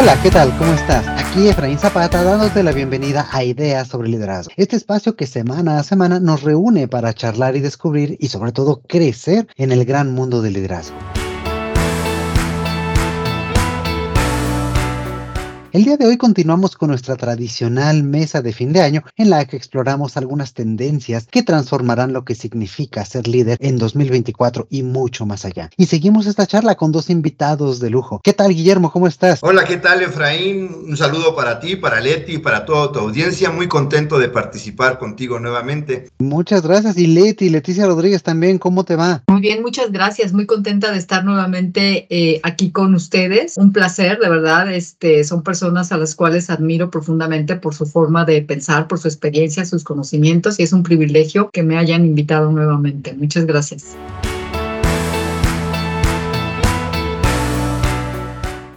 Hola, ¿qué tal? ¿Cómo estás? Aquí Efraín Zapata dándote la bienvenida a Ideas sobre Liderazgo. Este espacio que semana a semana nos reúne para charlar y descubrir y sobre todo crecer en el gran mundo del liderazgo. El día de hoy continuamos con nuestra tradicional mesa de fin de año en la que exploramos algunas tendencias que transformarán lo que significa ser líder en 2024 y mucho más allá. Y seguimos esta charla con dos invitados de lujo. ¿Qué tal, Guillermo? ¿Cómo estás? Hola, ¿qué tal, Efraín? Un saludo para ti, para Leti, para toda tu audiencia. Muy contento de participar contigo nuevamente. Muchas gracias. Y Leti, Leticia Rodríguez también, ¿cómo te va? Muy bien, muchas gracias. Muy contenta de estar nuevamente eh, aquí con ustedes. Un placer, de verdad. Este, son personas personas a las cuales admiro profundamente por su forma de pensar, por su experiencia, sus conocimientos y es un privilegio que me hayan invitado nuevamente. Muchas gracias.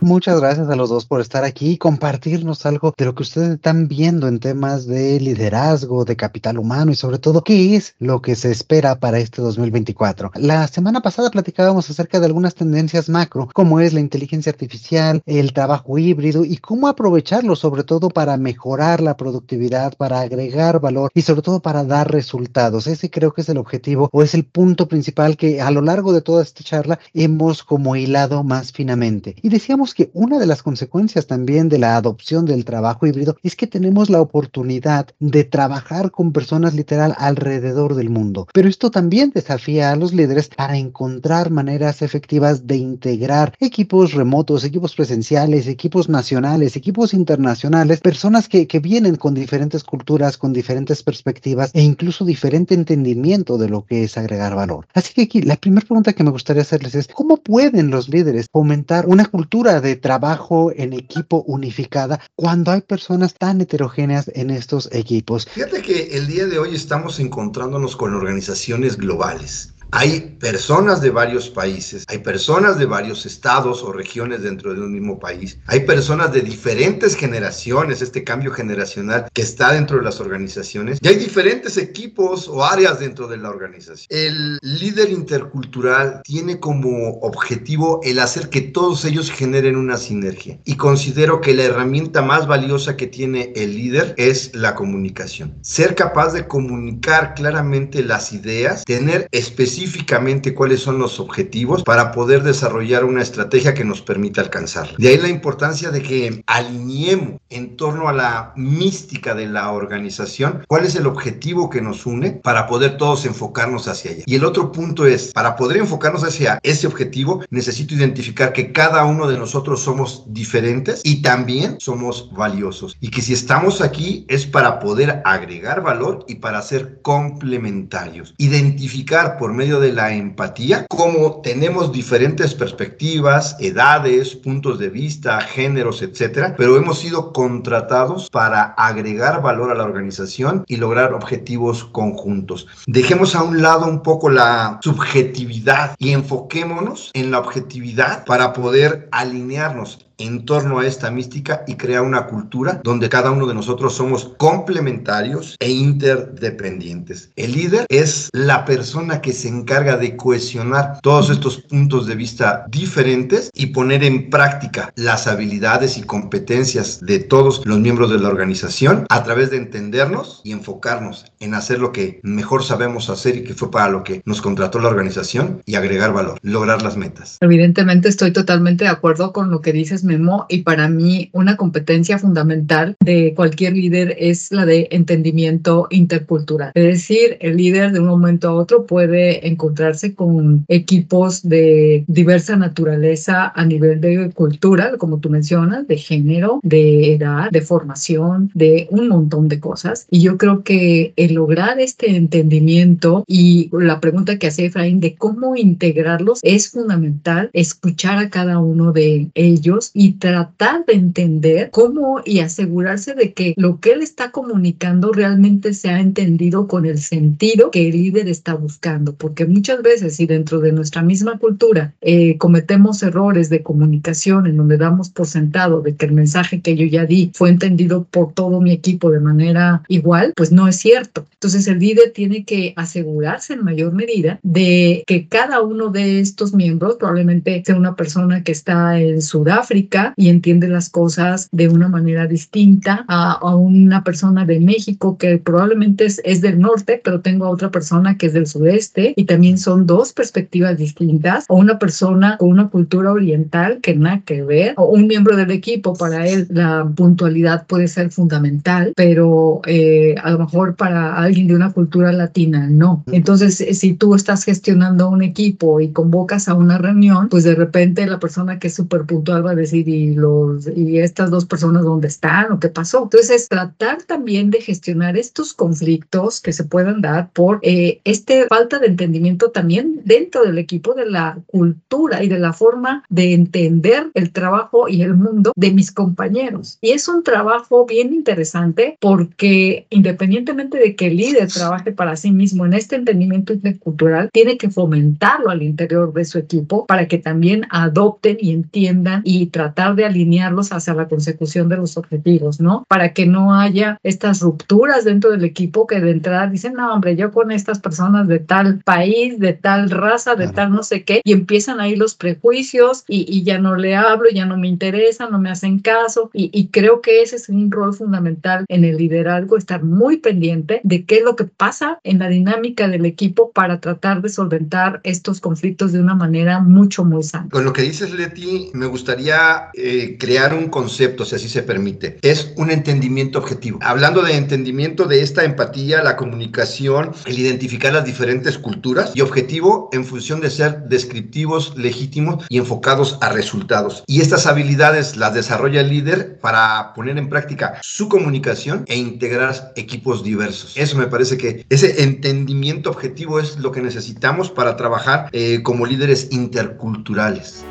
Muchas gracias a los dos por estar aquí y compartirnos algo de lo que ustedes están viendo en temas de liderazgo, de capital humano y sobre todo qué es lo que se espera para este 2024. La semana pasada platicábamos acerca de algunas tendencias macro, como es la inteligencia artificial, el trabajo híbrido y cómo aprovecharlo sobre todo para mejorar la productividad, para agregar valor y sobre todo para dar resultados. Ese creo que es el objetivo o es el punto principal que a lo largo de toda esta charla hemos como hilado más finamente. Y decíamos que una de las consecuencias también de la adopción del trabajo híbrido es que tenemos la oportunidad de trabajar con personas literal alrededor del mundo. Pero esto también desafía a los líderes para encontrar maneras efectivas de integrar equipos remotos, equipos presenciales, equipos nacionales, equipos internacionales, personas que, que vienen con diferentes culturas, con diferentes perspectivas e incluso diferente entendimiento de lo que es agregar valor. Así que aquí la primera pregunta que me gustaría hacerles es, ¿cómo pueden los líderes fomentar una cultura de trabajo en equipo unificada cuando hay personas tan heterogéneas en estos equipos. Fíjate que el día de hoy estamos encontrándonos con organizaciones globales. Hay personas de varios países, hay personas de varios estados o regiones dentro de un mismo país, hay personas de diferentes generaciones, este cambio generacional que está dentro de las organizaciones, y hay diferentes equipos o áreas dentro de la organización. El líder intercultural tiene como objetivo el hacer que todos ellos generen una sinergia. Y considero que la herramienta más valiosa que tiene el líder es la comunicación. Ser capaz de comunicar claramente las ideas, tener específicamente específicamente cuáles son los objetivos para poder desarrollar una estrategia que nos permita alcanzar. De ahí la importancia de que alineemos en torno a la mística de la organización cuál es el objetivo que nos une para poder todos enfocarnos hacia allá. Y el otro punto es, para poder enfocarnos hacia ese objetivo, necesito identificar que cada uno de nosotros somos diferentes y también somos valiosos. Y que si estamos aquí es para poder agregar valor y para ser complementarios. Identificar por medio de la empatía, como tenemos diferentes perspectivas, edades, puntos de vista, géneros, etcétera, pero hemos sido contratados para agregar valor a la organización y lograr objetivos conjuntos. Dejemos a un lado un poco la subjetividad y enfoquémonos en la objetividad para poder alinearnos en torno a esta mística y crear una cultura donde cada uno de nosotros somos complementarios e interdependientes. El líder es la persona que se encarga de cohesionar todos estos puntos de vista diferentes y poner en práctica las habilidades y competencias de todos los miembros de la organización a través de entendernos y enfocarnos en hacer lo que mejor sabemos hacer y que fue para lo que nos contrató la organización y agregar valor, lograr las metas. Evidentemente estoy totalmente de acuerdo con lo que dices Memo y para mí una competencia fundamental de cualquier líder es la de entendimiento intercultural. Es decir, el líder de un momento a otro puede encontrarse con equipos de diversa naturaleza a nivel de cultura, como tú mencionas, de género, de edad, de formación, de un montón de cosas. Y yo creo que el lograr este entendimiento y la pregunta que hace Efraín de cómo integrarlos es fundamental escuchar a cada uno de ellos y tratar de entender cómo y asegurarse de que lo que él está comunicando realmente se ha entendido con el sentido que el líder está buscando, porque muchas veces y dentro de nuestra misma cultura eh, cometemos errores de comunicación en donde damos por sentado de que el mensaje que yo ya di fue entendido por todo mi equipo de manera igual, pues no es cierto. Entonces el líder tiene que asegurarse en mayor medida de que cada uno de estos miembros, probablemente sea una persona que está en Sudáfrica, Latinoamérica y entiende las cosas de una manera distinta a, a una persona de México que probablemente es, es, del norte, pero tengo a otra persona que es del sudeste y también son dos perspectivas distintas, o una persona con una cultura oriental que nada que ver, o un miembro del equipo, para él la puntualidad puede ser fundamental, pero eh, a lo mejor para alguien de una cultura latina no. Entonces, si tú estás gestionando un equipo y convocas a una reunión, pues de repente la persona que es súper puntual va a decir, ¿y, los, ¿y estas dos personas dónde están o qué pasó? Entonces, tratar también de gestionar estos conflictos que se puedan dar por eh, esta falta de entendimiento también dentro del equipo de la cultura y de la forma de entender el trabajo y el mundo de mis compañeros. Y es un trabajo bien interesante porque independientemente de que el líder trabaje para sí mismo en este entendimiento intercultural, tiene que fomentarlo al interior de su equipo para que también adopten y entiendan y tratar de alinearlos hacia la consecución de los objetivos, ¿no? Para que no haya estas rupturas dentro del equipo que de entrada dicen, no, hombre, yo con estas personas de tal país, de tal raza, de tal no sé qué, y empiezan ahí los prejuicios y, y, ya no le hablo, ya no me interesa, no me hacen caso. Y, y creo que ese es un rol fundamental en el liderazgo, estar muy pendiente de qué es lo que pasa en la dinámica del equipo para tratar de solventar estos conflictos de una manera mucho, muy sana. Con lo que dices, Leti, me gustaría eh, crear un concepto, si así se permite. Es un entendimiento objetivo. Hablando de entendimiento de esta empatía, la comunicación, el identificar las diferentes culturas y objetivo en función de ser descriptivos, legítimos y enfocados a resultados. Y estas habilidades las desarrolla el líder para poner en práctica su comunicación e integrar equipos diversos. Eso me parece que ese entendimiento objetivo es lo que necesitamos para trabajar eh, como líderes interculturales.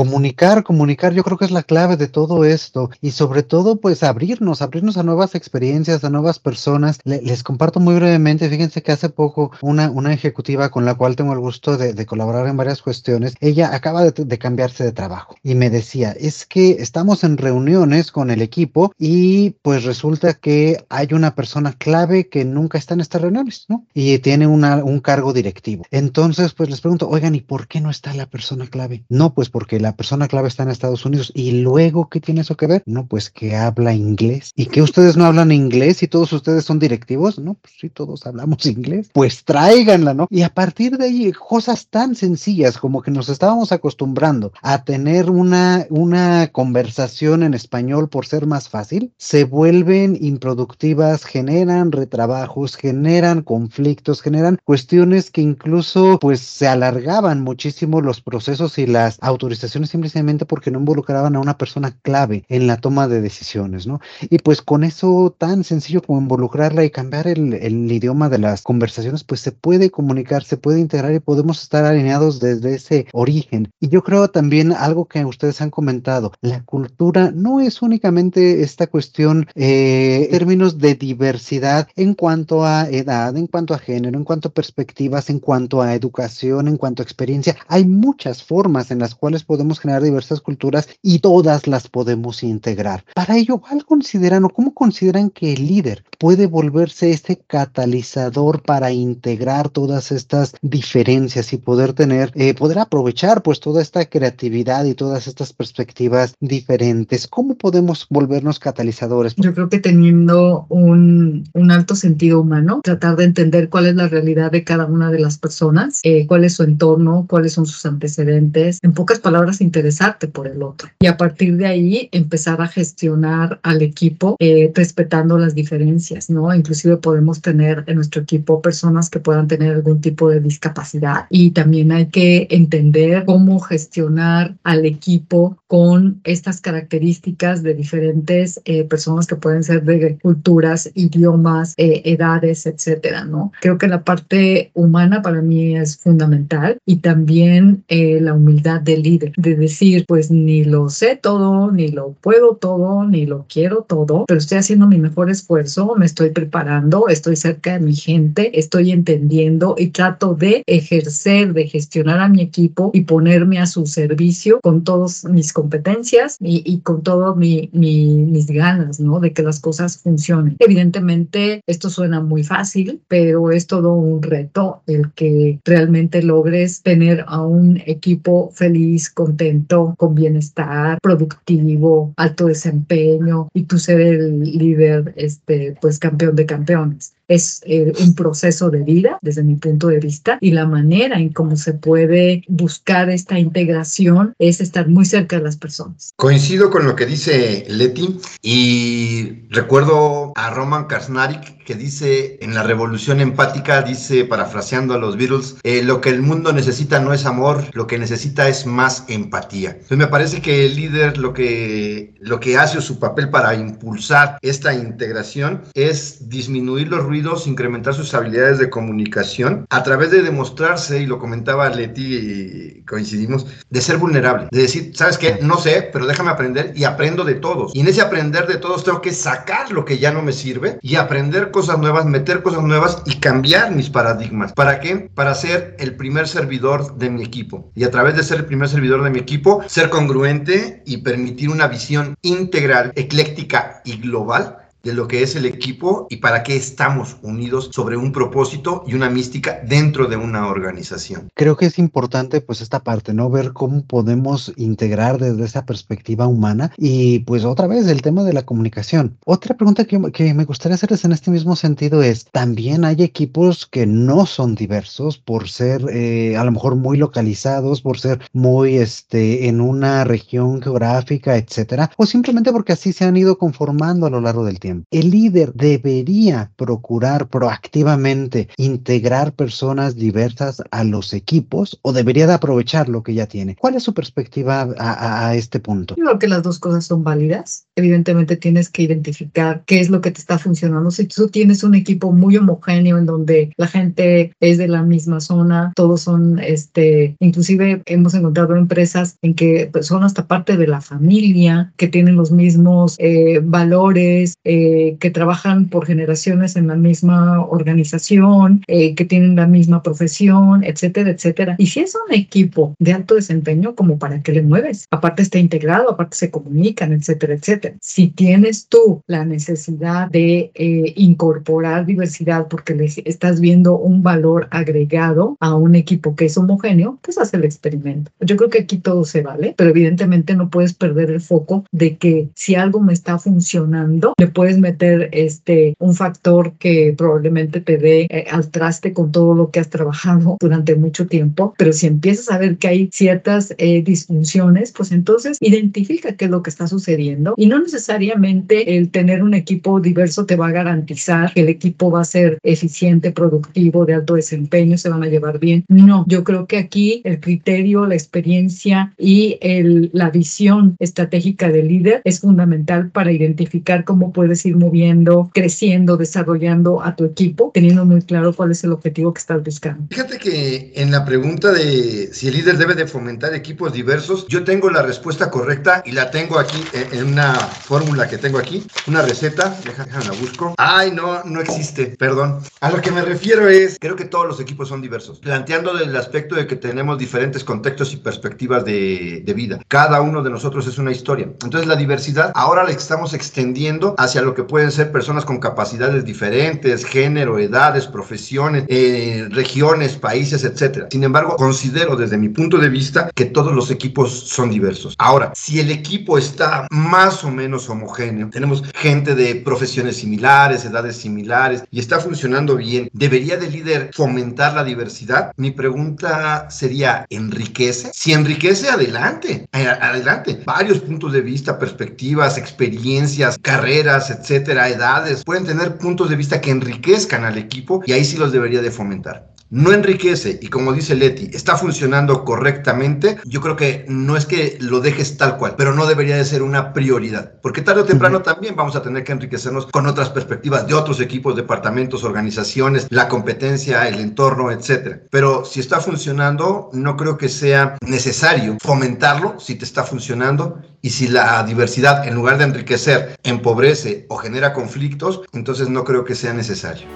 Comunicar, comunicar, yo creo que es la clave de todo esto y sobre todo pues abrirnos, abrirnos a nuevas experiencias, a nuevas personas. les comparto muy brevemente, fíjense que hace poco una, una ejecutiva con la cual tengo el gusto de, de colaborar en varias cuestiones, ella acaba de, de, cambiarse de trabajo y me decía, es que estamos en reuniones con el equipo y pues resulta que hay una persona clave que nunca está en estas reuniones, ¿no? Y tiene una, un cargo directivo. Entonces pues les pregunto, oigan, ¿y por qué no está la persona clave? No, pues porque la persona clave está en Estados Unidos. ¿Y luego qué tiene eso que ver? No, pues que habla inglés. ¿Y que ustedes no hablan inglés y todos ustedes son directivos? No, pues sí, todos hablamos inglés. Pues tráiganla, ¿no? Y a partir de ahí, cosas tan sencillas como que nos estábamos acostumbrando a tener una, una conversación en español por ser más fácil, se vuelven improductivas, generan retrabajos, generan conflictos, generan cuestiones que incluso pues se alargaban muchísimo los procesos y las autorizaciones simplemente porque no involucraban a una persona clave en la toma de decisiones, ¿no? Y pues con eso tan sencillo como involucrarla y cambiar el, el idioma de las conversaciones, pues se puede comunicar, se puede integrar y podemos estar alineados desde ese origen. Y yo creo también algo que ustedes han comentado, la cultura no es únicamente esta cuestión eh, en términos de diversidad en cuanto a edad, en cuanto a género, en cuanto a perspectivas, en cuanto a educación, en cuanto a experiencia. Hay muchas formas en las cuales podemos generar diversas culturas y todas las podemos integrar. Para ello, ¿cuál consideran o cómo consideran que el líder puede volverse este catalizador para integrar todas estas diferencias y poder tener, eh, poder aprovechar pues toda esta creatividad y todas estas perspectivas diferentes? ¿Cómo podemos volvernos catalizadores? Yo creo que teniendo un, un alto sentido humano, tratar de entender cuál es la realidad de cada una de las personas, eh, cuál es su entorno, cuáles son sus antecedentes. En pocas palabras, interesarte por el otro. Y a partir de ahí empezar a gestionar al equipo eh, respetando las diferencias, ¿no? Inclusive podemos tener en nuestro equipo personas que puedan tener algún tipo de discapacidad y también hay que entender cómo gestionar al equipo con estas características de diferentes eh, personas que pueden ser de culturas, idiomas, eh, edades, etcétera, ¿no? Creo que la parte humana para mí es fundamental y también la humildad del líder de decir, pues ni lo sé todo, ni lo puedo todo, ni lo quiero todo, pero estoy haciendo mi mejor esfuerzo, me estoy preparando, estoy cerca de mi gente, estoy entendiendo y trato de ejercer, de gestionar a mi equipo y ponerme a su servicio con todas mis competencias y, con todo mi, mis ganas, ¿no? De que las cosas funcionen. Evidentemente, esto suena muy fácil, pero es todo un reto el que realmente logres tener a un equipo feliz, contento, con bienestar, productivo, alto desempeño y tú ser el líder, este, pues campeón de campeones es eh, un proceso de vida desde mi punto de vista y la manera en cómo se puede buscar esta integración es estar muy cerca de las personas. Coincido con lo que dice Leti y recuerdo a Roman Karsnarik que dice en la revolución empática, dice parafraseando a los Beatles, eh, lo que el mundo necesita no es amor, lo que necesita es más empatía. Entonces me parece que el líder lo que, lo que hace o su papel para impulsar esta integración es disminuir los ruidos incrementar sus habilidades de comunicación a través de demostrarse, y lo comentaba Leti y coincidimos, de ser vulnerable, de decir, ¿sabes qué? No sé, pero déjame aprender y aprendo de todos. Y en ese aprender de todos tengo que sacar lo que ya no me sirve y aprender cosas nuevas, meter cosas nuevas y cambiar mis paradigmas. ¿Para qué? Para ser el primer servidor de mi equipo. Y a través de ser el primer servidor de mi equipo, ser congruente y permitir una visión integral, ecléctica y global de lo que es el equipo y para qué estamos unidos sobre un propósito y una mística dentro de una organización. Creo que es importante pues esta parte, ¿no? Ver cómo podemos integrar desde esa perspectiva humana y pues otra vez el tema de la comunicación. Otra pregunta que, que me gustaría hacerles en este mismo sentido es, también hay equipos que no son diversos por ser eh, a lo mejor muy localizados, por ser muy este, en una región geográfica, etcétera, o simplemente porque así se han ido conformando a lo largo del tiempo. El líder debería procurar proactivamente integrar personas diversas a los equipos o debería de aprovechar lo que ya tiene. ¿Cuál es su perspectiva a, este punto? Creo que las dos cosas son válidas. Evidentemente tienes que identificar qué es lo que te está funcionando. Si tú tienes un equipo muy homogéneo en donde la gente es de la misma zona, todos son, este, inclusive hemos encontrado empresas en que pues, son hasta parte de la familia, que tienen los mismos eh, valores, eh, eh, que trabajan por generaciones en la misma organización, eh, que tienen la misma profesión, etcétera, etcétera. Y si es un equipo de alto desempeño, como para qué le mueves? Aparte está integrado, aparte se comunican, etcétera, etcétera. Si tienes tú la necesidad de eh, incorporar diversidad porque le estás viendo un valor agregado a un equipo que es homogéneo, pues haz el experimento. Yo creo que aquí todo se vale, pero evidentemente no puedes perder el foco de que si algo me está funcionando, le puedes meter este, un factor que probablemente te dé eh, al traste con todo lo que has trabajado durante mucho tiempo, pero si empiezas a ver que hay ciertas eh, disfunciones, pues entonces identifica qué es lo que está sucediendo y no necesariamente el tener un equipo diverso te va a garantizar que el equipo va a ser eficiente, productivo, de alto desempeño, se van a llevar bien. No, yo creo que aquí el criterio, la experiencia y el, la visión estratégica del líder es fundamental para identificar cómo puedes ir moviendo, creciendo, desarrollando a tu equipo, teniendo muy claro cuál es el objetivo que estás buscando. Fíjate que en la pregunta de si el líder debe de fomentar equipos diversos, yo tengo la respuesta correcta y la tengo aquí en una fórmula que tengo aquí, una receta, déjame la busco. Ay, no, no existe, perdón. A lo que me refiero es, creo que todos los equipos son diversos, planteando el aspecto de que tenemos diferentes contextos y perspectivas de, de vida. Cada uno de nosotros es una historia. Entonces la diversidad ahora la estamos extendiendo hacia lo que pueden ser personas con capacidades diferentes, género, edades, profesiones, eh, regiones, países, etcétera. Sin embargo, considero desde mi punto de vista que todos los equipos son diversos. Ahora, si el equipo está más o menos homogéneo, tenemos gente de profesiones similares, edades similares y está funcionando bien, ¿debería el líder fomentar la diversidad? Mi pregunta sería, ¿enriquece? Si enriquece, adelante, eh, adelante. Varios puntos de vista, perspectivas, experiencias, carreras, etcétera, edades, pueden tener puntos de vista que enriquezcan al equipo y ahí sí los debería de fomentar. No enriquece y como dice Leti, está funcionando correctamente, yo creo que no es que lo dejes tal cual, pero no debería de ser una prioridad, porque tarde o temprano también vamos a tener que enriquecernos con otras perspectivas de otros equipos, departamentos, organizaciones, la competencia, el entorno, etcétera. Pero si está funcionando, no creo que sea necesario fomentarlo si te está funcionando y si la diversidad en lugar de enriquecer empobrece o genera conflictos, entonces no creo que sea necesario.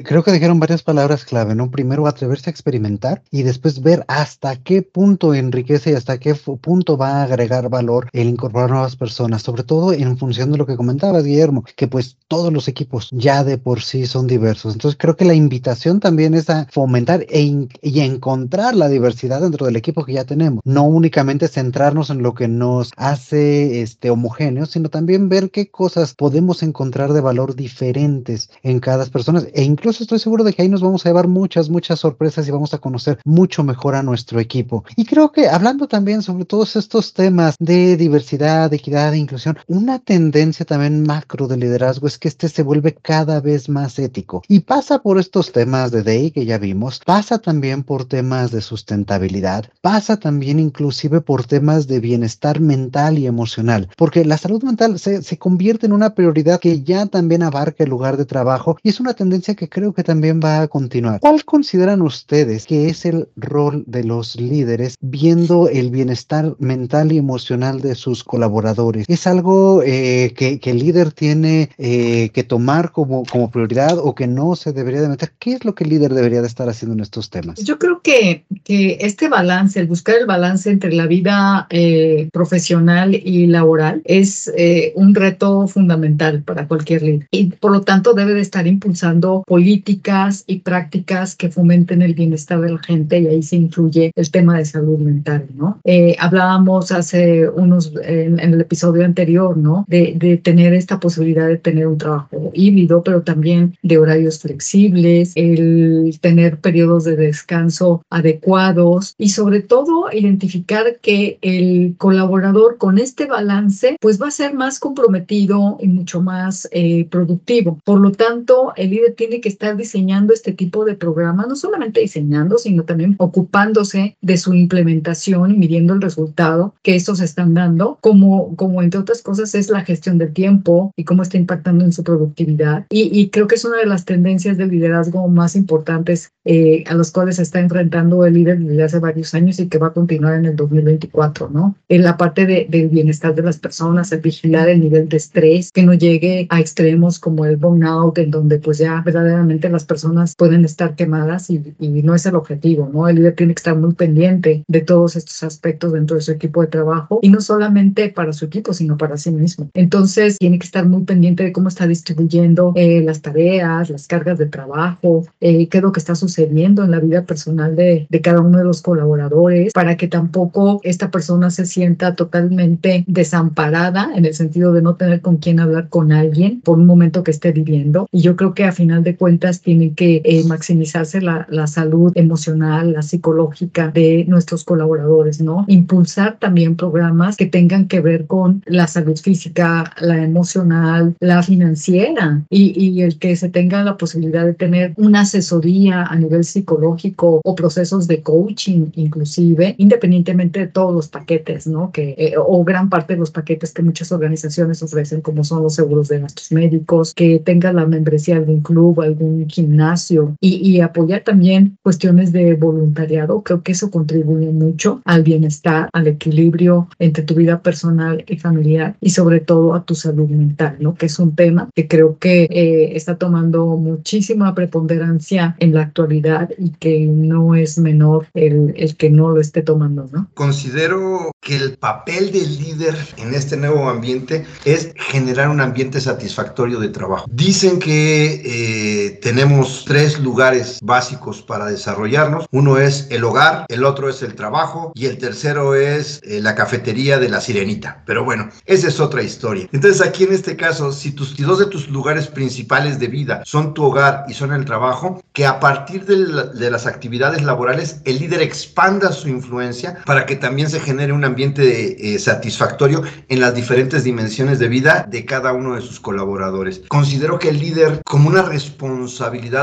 Creo que dijeron varias palabras clave, ¿no? Primero atreverse a experimentar y después ver hasta qué punto enriquece y hasta qué punto va a agregar valor el incorporar nuevas personas, sobre todo en función de lo que comentabas, Guillermo, que pues todos los equipos ya de por sí son diversos. Entonces creo que la invitación también es a fomentar e y encontrar la diversidad dentro del equipo que ya tenemos, no únicamente centrarnos en lo que nos hace este homogéneos, sino también ver qué cosas podemos encontrar de valor diferentes en cada persona e incluso estoy seguro de que ahí nos vamos a llevar muchas, muchas sorpresas y vamos a conocer mucho mejor a nuestro equipo. Y creo que hablando también sobre todos estos temas de diversidad, equidad e inclusión, una tendencia también macro de liderazgo es que este se vuelve cada vez más ético y pasa por estos temas de DEI que ya vimos, pasa también por temas de sustentabilidad, pasa también inclusive por temas de bienestar mental y emocional, porque la salud mental se, se convierte en una prioridad que ya también abarca el lugar de trabajo y es una tendencia que creo que también va a continuar. ¿Cuál consideran ustedes que es el rol de los líderes viendo el bienestar mental y emocional de sus colaboradores? ¿Es algo eh, que, el líder tiene eh, que tomar como, como prioridad o que no se debería de meter? ¿Qué es lo que el líder debería de estar haciendo en estos temas? Yo creo que, que este balance, el buscar el balance entre la vida eh, profesional y laboral es un reto fundamental para cualquier líder y por lo tanto debe de estar impulsando políticas y prácticas que fomenten el bienestar de la gente y ahí se incluye el tema de salud mental, ¿no? Eh, hablábamos hace unos, en, el episodio anterior, ¿no? De, de, tener esta posibilidad de tener un trabajo híbrido, pero también de horarios flexibles, el tener periodos de descanso adecuados y sobre todo identificar que el colaborador con este balance pues va a ser más comprometido y mucho más eh, productivo. Por lo tanto, el líder tiene que estar diseñando este tipo de programas, no solamente diseñando, sino también ocupándose de su implementación y midiendo el resultado que estos están dando, como, como entre otras cosas es la gestión del tiempo y cómo está impactando en su productividad. Y, creo que es una de las tendencias del liderazgo más importantes eh, a los cuales se está enfrentando el líder desde hace varios años y que va a continuar en el 2024, ¿no? En la parte de, del bienestar de las personas, el vigilar el nivel de estrés, que no llegue a extremos como el burnout, en donde pues ya verdaderamente las personas pueden estar quemadas y, no es el objetivo, ¿no? El líder tiene que estar muy pendiente de todos estos aspectos dentro de su equipo de trabajo y no solamente para su equipo, sino para sí mismo. Entonces, tiene que estar muy pendiente de cómo está distribuyendo eh, las tareas, las cargas de trabajo, eh, qué es lo que está sucediendo en la vida personal de, de cada uno de los colaboradores, para que tampoco esta persona se sienta totalmente desamparada en el sentido de no tener con quién hablar con alguien por un momento que esté viviendo. Y yo creo que a final de cuentas, tiene que eh, maximizarse la, la, salud emocional, la psicológica de nuestros colaboradores, ¿no? Impulsar también programas que tengan que ver con la salud física, la emocional, la financiera y, y el que se tenga la posibilidad de tener una asesoría a nivel psicológico o procesos de coaching inclusive, independientemente de todos los paquetes, ¿no? Que, eh, o gran parte de los paquetes que muchas organizaciones ofrecen, como son los seguros de nuestros médicos, que tenga la membresía de un club, algún gimnasio y, apoyar también cuestiones de voluntariado. Creo que eso contribuye mucho al bienestar, al equilibrio entre tu vida personal y familiar y sobre todo a tu salud mental, ¿no? Que es un tema que creo que eh, está tomando muchísima preponderancia en la actualidad y que no es menor el, el que no lo esté tomando, ¿no? Considero que el papel del líder en este nuevo ambiente es generar un ambiente satisfactorio de trabajo. Dicen que eh, tenemos tres lugares básicos para desarrollarnos. Uno es el hogar, el otro es el trabajo y el tercero es eh, la cafetería de la sirenita. Pero bueno, esa es otra historia. Entonces aquí en este caso, si tus dos de tus lugares principales de vida son tu hogar y son el trabajo, que a partir de, las actividades laborales el líder expanda su influencia para que también se genere un ambiente eh, satisfactorio en las diferentes dimensiones de vida de cada uno de sus colaboradores. Considero que el líder, como una responsabilidad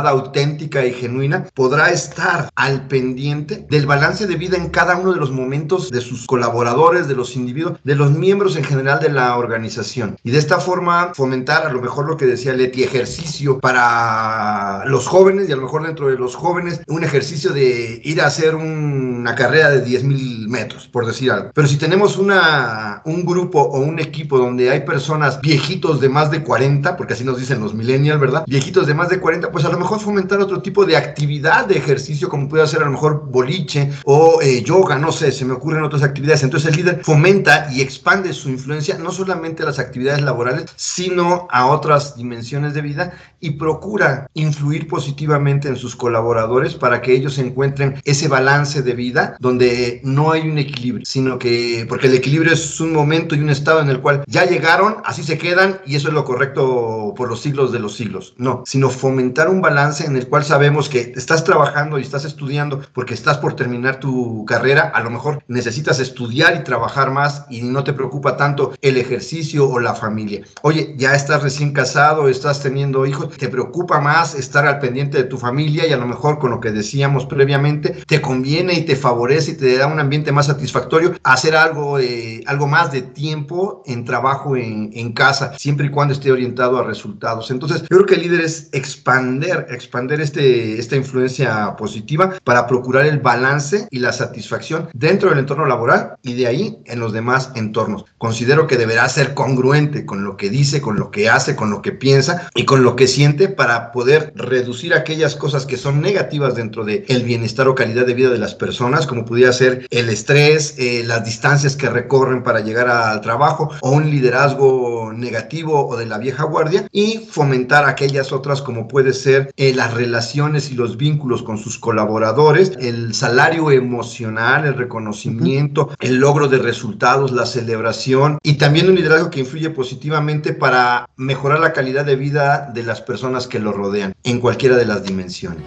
auténtica y genuina, podrá estar al pendiente del balance de vida en cada uno de los momentos de sus colaboradores, de los individuos, de los miembros en general de la organización. Y de esta forma fomentar a lo mejor lo que decía Leti, ejercicio para los jóvenes y a lo mejor dentro de los jóvenes un ejercicio de ir a hacer una carrera de 10 mil metros, por decir algo. Pero si tenemos una, un grupo o un equipo donde hay personas viejitos de más de 40, porque así nos dicen los millennials, ¿verdad? Viejitos de más de 40, pues a lo mejor fomentar otro tipo de actividad de ejercicio, como puede ser a lo mejor boliche o eh, yoga, no sé, se me ocurren otras actividades. Entonces el líder fomenta y expande su influencia no solamente a las actividades laborales, sino a otras dimensiones de vida y procura influir positivamente en sus colaboradores para que ellos encuentren ese balance de vida donde no hay un equilibrio, sino que, porque el equilibrio es un momento y un estado en el cual ya llegaron, así se quedan y eso es lo correcto por los siglos de los siglos. No, sino fomentar un balance en el cual sabemos que estás trabajando y estás estudiando porque estás por terminar tu carrera, a lo mejor necesitas estudiar y trabajar más y no te preocupa tanto el ejercicio o la familia. Oye, ya estás recién casado, estás teniendo hijos, te preocupa más estar al pendiente de tu familia y a lo mejor con lo que decíamos previamente, te conviene y te favorece y te da un ambiente más satisfactorio hacer algo, de, algo más de tiempo en trabajo en, en casa, siempre y cuando esté orientado a resultados. Entonces, yo creo que el líder es expander, expander este, esta influencia positiva para procurar el balance y la satisfacción dentro del entorno laboral y de ahí en los demás entornos. Considero que deberá ser congruente con lo que dice, con lo que hace, con lo que piensa y con lo que siente para poder reducir aquellas cosas que son negativas dentro del el bienestar o calidad de vida de las personas, como pudiera ser el estrés, eh, las distancias que recorren para llegar al trabajo o un liderazgo negativo o de la vieja guardia y fomentar aquellas otras como puede ser eh, las relaciones y los vínculos con sus colaboradores, el salario emocional, el reconocimiento, el logro de resultados, la celebración y también un liderazgo que influye positivamente para mejorar la calidad de vida de las personas que lo rodean en cualquiera de las dimensiones.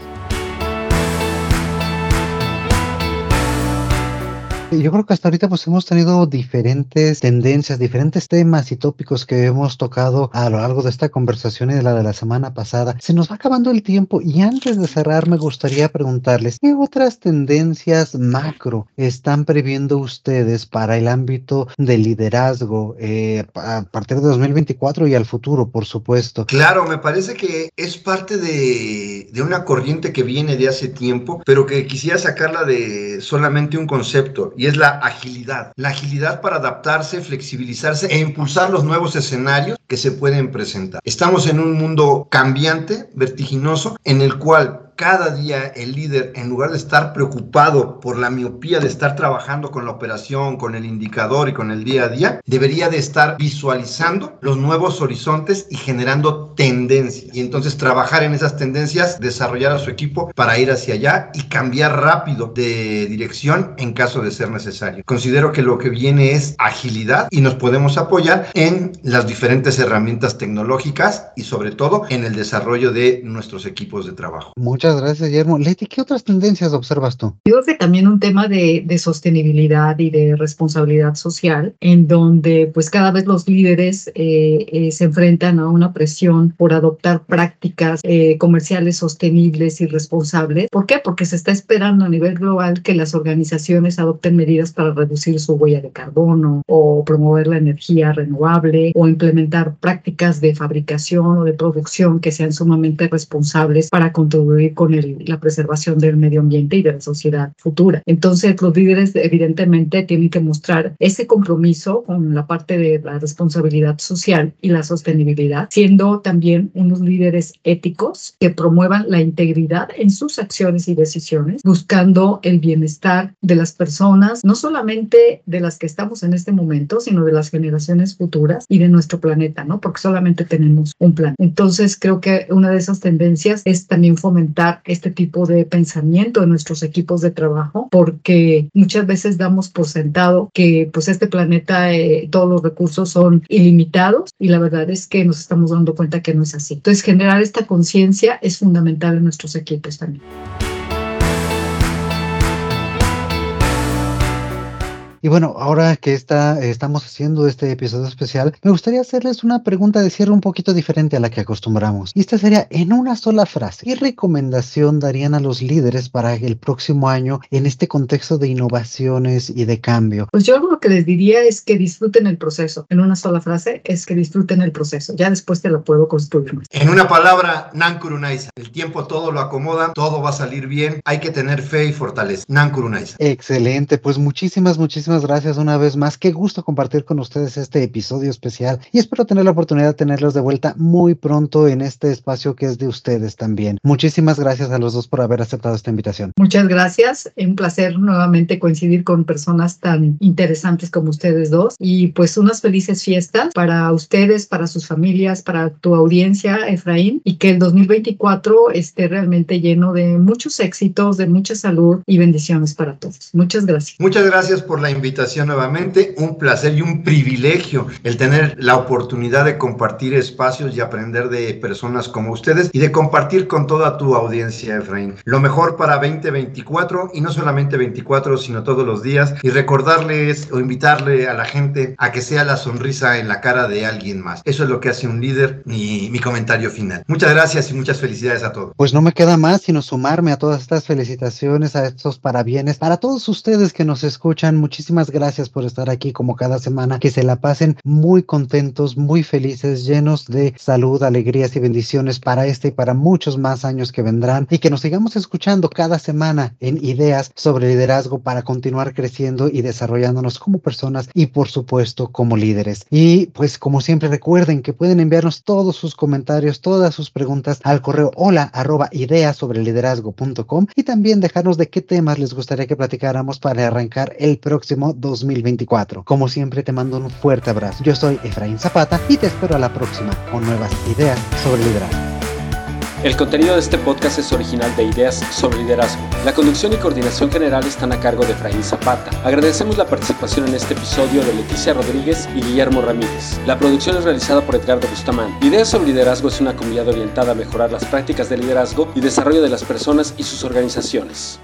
Yo creo que hasta ahorita pues hemos tenido diferentes tendencias, diferentes temas y tópicos que hemos tocado a lo largo de esta conversación y de la de la semana pasada. Se nos va acabando el tiempo y antes de cerrar me gustaría preguntarles qué otras tendencias macro están previendo ustedes para el ámbito del liderazgo eh, a partir de 2024 y al futuro, por supuesto. Claro, me parece que es parte de, de una corriente que viene de hace tiempo, pero que quisiera sacarla de solamente un concepto y es la agilidad. La agilidad para adaptarse, flexibilizarse e impulsar los nuevos escenarios que se pueden presentar. Estamos en un mundo cambiante, vertiginoso, en el cual cada día el líder, en lugar de estar preocupado por la miopía de estar trabajando con la operación, con el indicador y con el día a día, debería de estar visualizando los nuevos horizontes y generando tendencias. Y entonces trabajar en esas tendencias, desarrollar a su equipo para ir hacia allá y cambiar rápido de dirección en caso de ser necesario. Considero que lo que viene es agilidad y nos podemos apoyar en las diferentes herramientas tecnológicas y sobre todo en el desarrollo de nuestros equipos de trabajo. Gracias, Guillermo. Leti, ¿qué otras tendencias observas tú? Yo creo que también un tema de, de, sostenibilidad y de responsabilidad social, en donde pues cada vez los líderes eh, eh, se enfrentan a una presión por adoptar prácticas eh, comerciales sostenibles y responsables. ¿Por qué? Porque se está esperando a nivel global que las organizaciones adopten medidas para reducir su huella de carbono o promover la energía renovable o implementar prácticas de fabricación o de producción que sean sumamente responsables para contribuir con la preservación del medio ambiente y de la sociedad futura. Entonces, los líderes evidentemente tienen que mostrar ese compromiso con la parte de la responsabilidad social y la sostenibilidad, siendo también unos líderes éticos que promuevan la integridad en sus acciones y decisiones, buscando el bienestar de las personas, no solamente de las que estamos en este momento, sino de las generaciones futuras y de nuestro planeta, ¿no? Porque solamente tenemos un plan. Entonces, creo que una de esas tendencias es también fomentar este tipo de pensamiento en nuestros equipos de trabajo, porque muchas veces damos por sentado que pues este planeta, eh, todos los recursos son ilimitados y la verdad es que nos estamos dando cuenta que no es así. Entonces, generar esta conciencia es fundamental en nuestros equipos también. Y bueno, ahora que está, estamos haciendo este episodio especial, me gustaría hacerles una pregunta de cierre un poquito diferente a la que acostumbramos. Y esta sería, en una sola frase, ¿qué recomendación darían a los líderes para el próximo año en este contexto de innovaciones y de cambio? Pues yo lo que les diría es que disfruten el proceso. En una sola frase es que disfruten el proceso. Ya después te lo puedo construir más. En una palabra, Nankurunaisa. El tiempo todo lo acomoda, todo va a salir bien. Hay que tener fe y fortaleza. Nankurunaisa. Excelente. Pues muchísimas, muchísimas gracias una vez más. Qué gusto compartir con ustedes este episodio especial y espero tener la oportunidad de tenerlos de vuelta muy pronto en este espacio que es de ustedes también. Muchísimas gracias a los dos por haber aceptado esta invitación. Muchas gracias. Un placer nuevamente coincidir con personas tan interesantes como ustedes dos y pues unas felices fiestas para ustedes, para sus familias, para tu audiencia, Efraín, y que el 2024 esté realmente lleno de muchos éxitos, de mucha salud y bendiciones para todos. Muchas gracias. Muchas gracias por la invitación invitación nuevamente. Un placer y un privilegio el tener la oportunidad de compartir espacios y aprender de personas como ustedes y de compartir con toda tu audiencia, Efraín. Lo mejor para 2024 y no solamente 24, sino todos los días. Y recordarles o invitarle a la gente a que sea la sonrisa en la cara de alguien más. Eso es lo que hace un líder y mi comentario final. Muchas gracias y muchas felicidades a todos. Pues no me queda más sino sumarme a todas estas felicitaciones, a estos parabienes. Para todos ustedes que nos escuchan, muchísimas gracias por estar aquí como cada semana. Que se la pasen muy contentos, muy felices, llenos de salud, alegrías y bendiciones para este y para muchos más años que vendrán. Y que nos sigamos escuchando cada semana en ideas sobre liderazgo para continuar creciendo y desarrollándonos como personas y por supuesto como líderes. Y pues como siempre recuerden que pueden enviarnos todos sus comentarios, todas sus preguntas al correo hola arroba ideas sobre liderazgo.com y también dejarnos de qué temas les gustaría que platicáramos para arrancar el próximo 2024. Como siempre te mando un fuerte abrazo. Yo soy Efraín Zapata y te espero a la próxima con nuevas ideas sobre liderazgo. El contenido de este podcast es original de Ideas sobre Liderazgo. La conducción y coordinación general están a cargo de Efraín Zapata. Agradecemos la participación en este episodio de Leticia Rodríguez y Guillermo Ramírez. La producción es realizada por Edgardo Bustamán. Ideas sobre Liderazgo es una comunidad orientada a mejorar las prácticas de liderazgo y desarrollo de las personas y sus organizaciones.